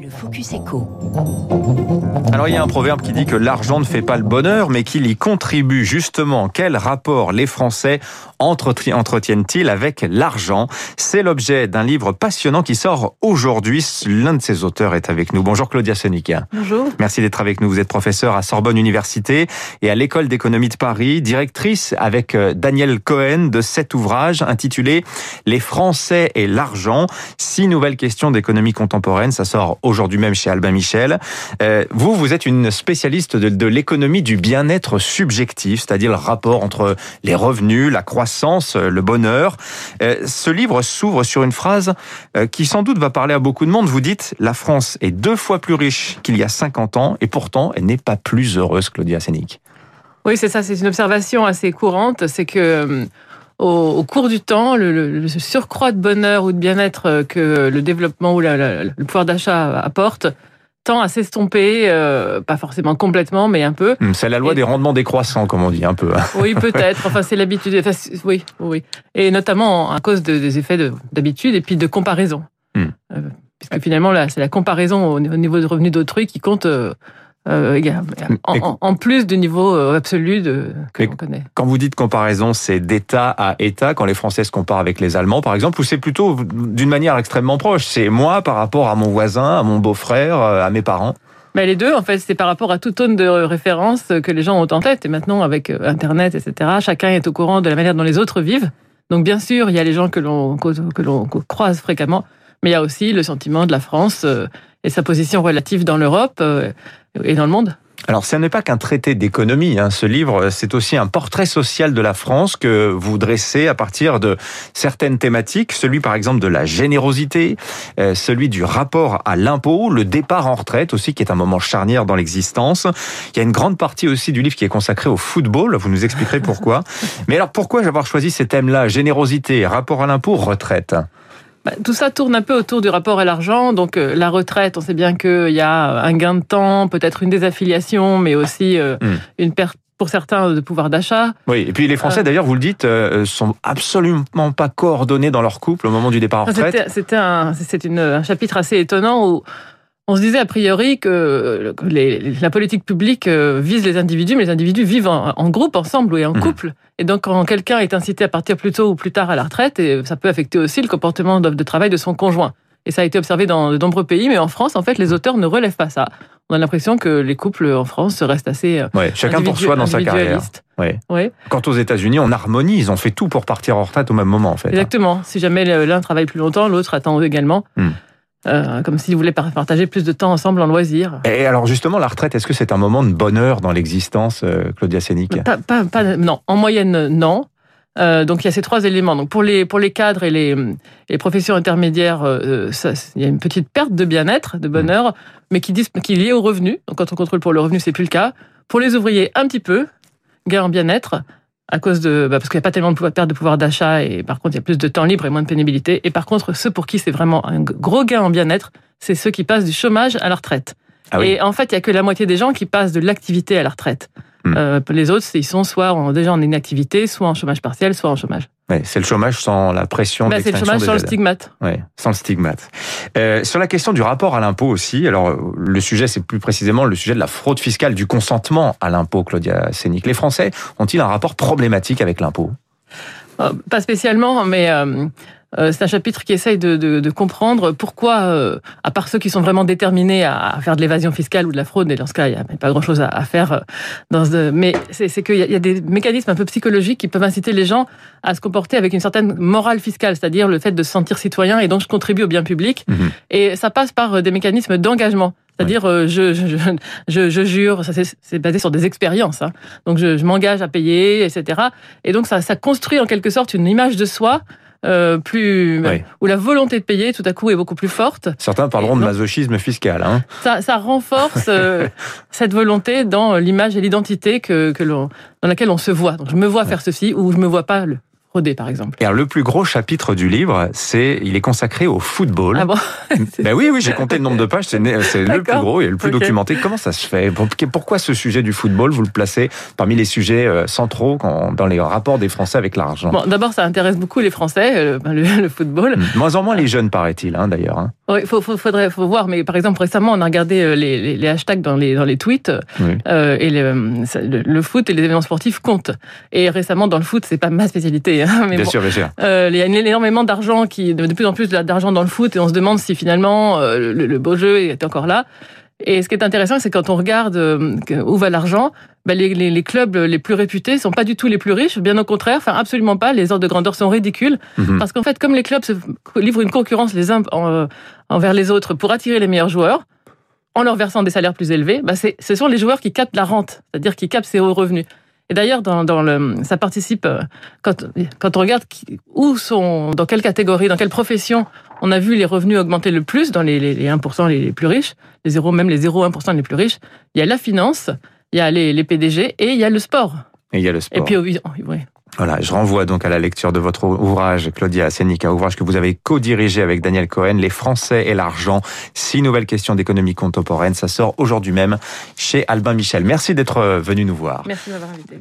Le Focus Echo. Alors il y a un proverbe qui dit que l'argent ne fait pas le bonheur, mais qu'il y contribue justement. Quel rapport les Français entretiennent-ils avec l'argent? C'est l'objet d'un livre passionnant qui sort aujourd'hui. L'un de ses auteurs est avec nous. Bonjour Claudia Sonica. Bonjour. Merci d'être avec nous. Vous êtes professeur à Sorbonne Université et à l'École d'économie de Paris, directrice avec euh, Daniel Cohen de cet ouvrage intitulé Les Français et l'argent. Six nouvelles questions d'économie contemporaine. Ça sort aujourd'hui même chez Albin Michel. Euh, vous, vous êtes une spécialiste de, l'économie du bien-être subjectif, c'est-à-dire le rapport entre les revenus, la croissance, le bonheur. Euh, ce livre s'ouvre sur une phrase euh, qui sans doute va parler à beaucoup de monde. Vous dites, la France est deux fois plus riche qu'il y a 50 ans et pourtant elle n'est pas plus heureuse, Claudia Sénic. Oui, c'est ça, c'est une observation assez courante, c'est que au, au, cours du temps, le, le, surcroît de bonheur ou de bien-être que le développement ou la, la, le pouvoir d'achat apporte tend à s'estomper, euh, pas forcément complètement, mais un peu. C'est la loi et... des rendements décroissants, comme on dit un peu. Oui, peut-être. Enfin, c'est l'habitude. Enfin, oui, oui. Et notamment à cause de, des effets d'habitude et puis de comparaison. Hmm. Euh, puisque finalement, là, c'est la comparaison au, au niveau de revenus d'autrui qui compte. Euh, euh, en, en, plus du niveau euh, absolu de, que l'on connaît. Quand vous dites comparaison, c'est d'État à État, quand les Français se comparent avec les Allemands, par exemple, ou c'est plutôt d'une manière extrêmement proche? C'est moi par rapport à mon voisin, à mon beau-frère, à mes parents? Mais les deux, en fait, c'est par rapport à toute tonne de référence que les gens ont en tête. Et maintenant, avec euh, Internet, etc., chacun est au courant de la manière dont les autres vivent. Donc, bien sûr, il y a les gens que l'on croise fréquemment, mais il y a aussi le sentiment de la France et sa position relative dans l'Europe et dans le monde. Alors, ce n'est pas qu'un traité d'économie. Hein. Ce livre, c'est aussi un portrait social de la France que vous dressez à partir de certaines thématiques. Celui, par exemple, de la générosité, euh, celui du rapport à l'impôt, le départ en retraite aussi, qui est un moment charnière dans l'existence. Il y a une grande partie aussi du livre qui est consacrée au football. Vous nous expliquerez pourquoi. Mais alors, pourquoi avoir choisi ces thèmes-là Générosité, rapport à l'impôt, retraite? Tout ça tourne un peu autour du rapport à l'argent. Donc euh, la retraite, on sait bien qu'il y a un gain de temps, peut-être une désaffiliation, mais aussi euh, mmh. une perte pour certains de pouvoir d'achat. Oui, et puis les Français, euh, d'ailleurs, vous le dites, euh, sont absolument pas coordonnés dans leur couple au moment du départ en retraite. C'était un, c'est un chapitre assez étonnant où on se disait a priori que les, la politique publique euh, vise les individus, mais les individus vivent en, en groupe, ensemble et en mmh. couple. Et donc, quand quelqu'un est incité à partir plus tôt ou plus tard à la retraite, et ça peut affecter aussi le comportement de travail de son conjoint. Et ça a été observé dans de nombreux pays, mais en France, en fait, les auteurs ne relèvent pas ça. On a l'impression que les couples en France restent assez. Ouais, chacun pour soi dans sa carrière. Ouais. Ouais. Quant aux États-Unis, on harmonise, on fait tout pour partir en retraite au même moment, en fait. Exactement. Si jamais l'un travaille plus longtemps, l'autre attend également. Mmh. Euh, comme s'ils voulaient partager plus de temps ensemble en loisirs. Et alors justement, la retraite, est-ce que c'est un moment de bonheur dans l'existence, euh, Claudia Sénic? Pas, pas, pas, Non, en moyenne, non. Euh, donc il y a ces trois éléments. Donc pour les pour les cadres et les, les professions intermédiaires, ça, il y a une petite perte de bien-être, de bonheur, mmh. mais qui, qui est liée au revenu. Donc quand on contrôle pour le revenu, c'est plus le cas. Pour les ouvriers, un petit peu gain en bien-être à cause de bah parce qu'il n'y a pas tellement de perte de pouvoir d'achat et par contre il y a plus de temps libre et moins de pénibilité. Et par contre ceux pour qui c'est vraiment un gros gain en bien-être, c'est ceux qui passent du chômage à la retraite. Ah oui. Et en fait il y a que la moitié des gens qui passent de l'activité à la retraite. Mmh. Euh, les autres, ils sont soit en, déjà en inactivité, soit en chômage partiel, soit en chômage. Ouais, c'est le chômage sans la pression bah, C'est le chômage sans le stigmate. Ouais, sans le stigmate. Euh, sur la question du rapport à l'impôt aussi, alors le sujet, c'est plus précisément le sujet de la fraude fiscale, du consentement à l'impôt, Claudia Sénic. Les Français ont-ils un rapport problématique avec l'impôt? Euh, Pas spécialement, mais... Euh, c'est un chapitre qui essaye de, de, de comprendre pourquoi, euh, à part ceux qui sont vraiment déterminés à faire de l'évasion fiscale ou de la fraude, et dans ce cas, il n'y a pas grand-chose à, à, faire. Dans ce, mais c'est qu'il y, y, a des mécanismes un peu psychologiques qui peuvent inciter les gens à se comporter avec une certaine morale fiscale, c'est-à-dire le fait de se sentir citoyen et donc je contribue au bien public. Mmh. Et ça passe par des mécanismes d'engagement. C'est-à-dire, euh, je, je, je, je, jure, ça c'est basé sur des expériences. Hein. Donc, je, je m'engage à payer, etc. Et donc, ça, ça construit en quelque sorte une image de soi euh, plus oui. où la volonté de payer tout à coup est beaucoup plus forte. Certains parleront de masochisme fiscal. Hein. Ça, ça renforce euh, cette volonté dans l'image et l'identité que, que dans laquelle on se voit. Donc je me vois faire ceci ou je me vois pas le frauder, par exemple. Et alors, le plus gros chapitre du livre, c'est il est consacré au football. Ah bon Ben oui, oui, j'ai compté le nombre de pages, c'est le plus gros et le plus documenté. Comment ça se fait? Pourquoi ce sujet du football, vous le placez parmi les sujets euh, centraux dans les rapports des Français avec l'argent? Bon, d'abord, ça intéresse beaucoup les Français, euh, ben, le, le football. De moins en moins les jeunes, paraît-il, hein, d'ailleurs. hein. Il faut, faut, faudrait, faut voir, mais par exemple, récemment, on a regardé euh, les, les, les hashtags dans les, dans les tweets, Oui. euh, et le, le foot et les événements sportifs comptent. Et récemment, dans le foot, c'est pas ma spécialité, hein, mais Bien bon, sûr, bien sûr. Euh, il y a énormément d'argent qui, de plus en plus d'argent dans le foot, et on se demande si finalement euh, le, le beau jeu est encore là. Et ce qui est intéressant, c'est quand on regarde euh, où va l'argent, ben les, les, les clubs les plus réputés sont pas du tout les plus riches, bien au contraire, enfin absolument pas. Les ordres de grandeur sont ridicules Mhm. parce qu'en fait, comme les clubs se livrent une concurrence les uns en- envers les autres pour attirer les meilleurs joueurs, en leur versant des salaires plus élevés, c'est, ce sont les joueurs qui captent la rente, c'est-à-dire qui captent ces hauts revenus. Et d'ailleurs, dans, dans le, ça participe euh, quand, quand on regarde qui- où sont, dans quelle catégorie, dans quelle profession on a vu les revenus augmenter le plus dans les, les, les 1% les plus riches, les 0, même les 0,1% les plus riches. Il y a la finance, il y a les, les PDG et il y a le sport. Et il y a le sport. Et puis, oui. Voilà, je renvoie donc à la lecture de votre ouvrage, Claudia Senica, ouvrage que vous avez co-dirigé avec Daniel Cohen, Les Français et l'argent, six nouvelles questions d'économie contemporaine. Ça sort aujourd'hui même chez Albin Michel. Merci d'être venu nous voir. Merci de m'avoir invité.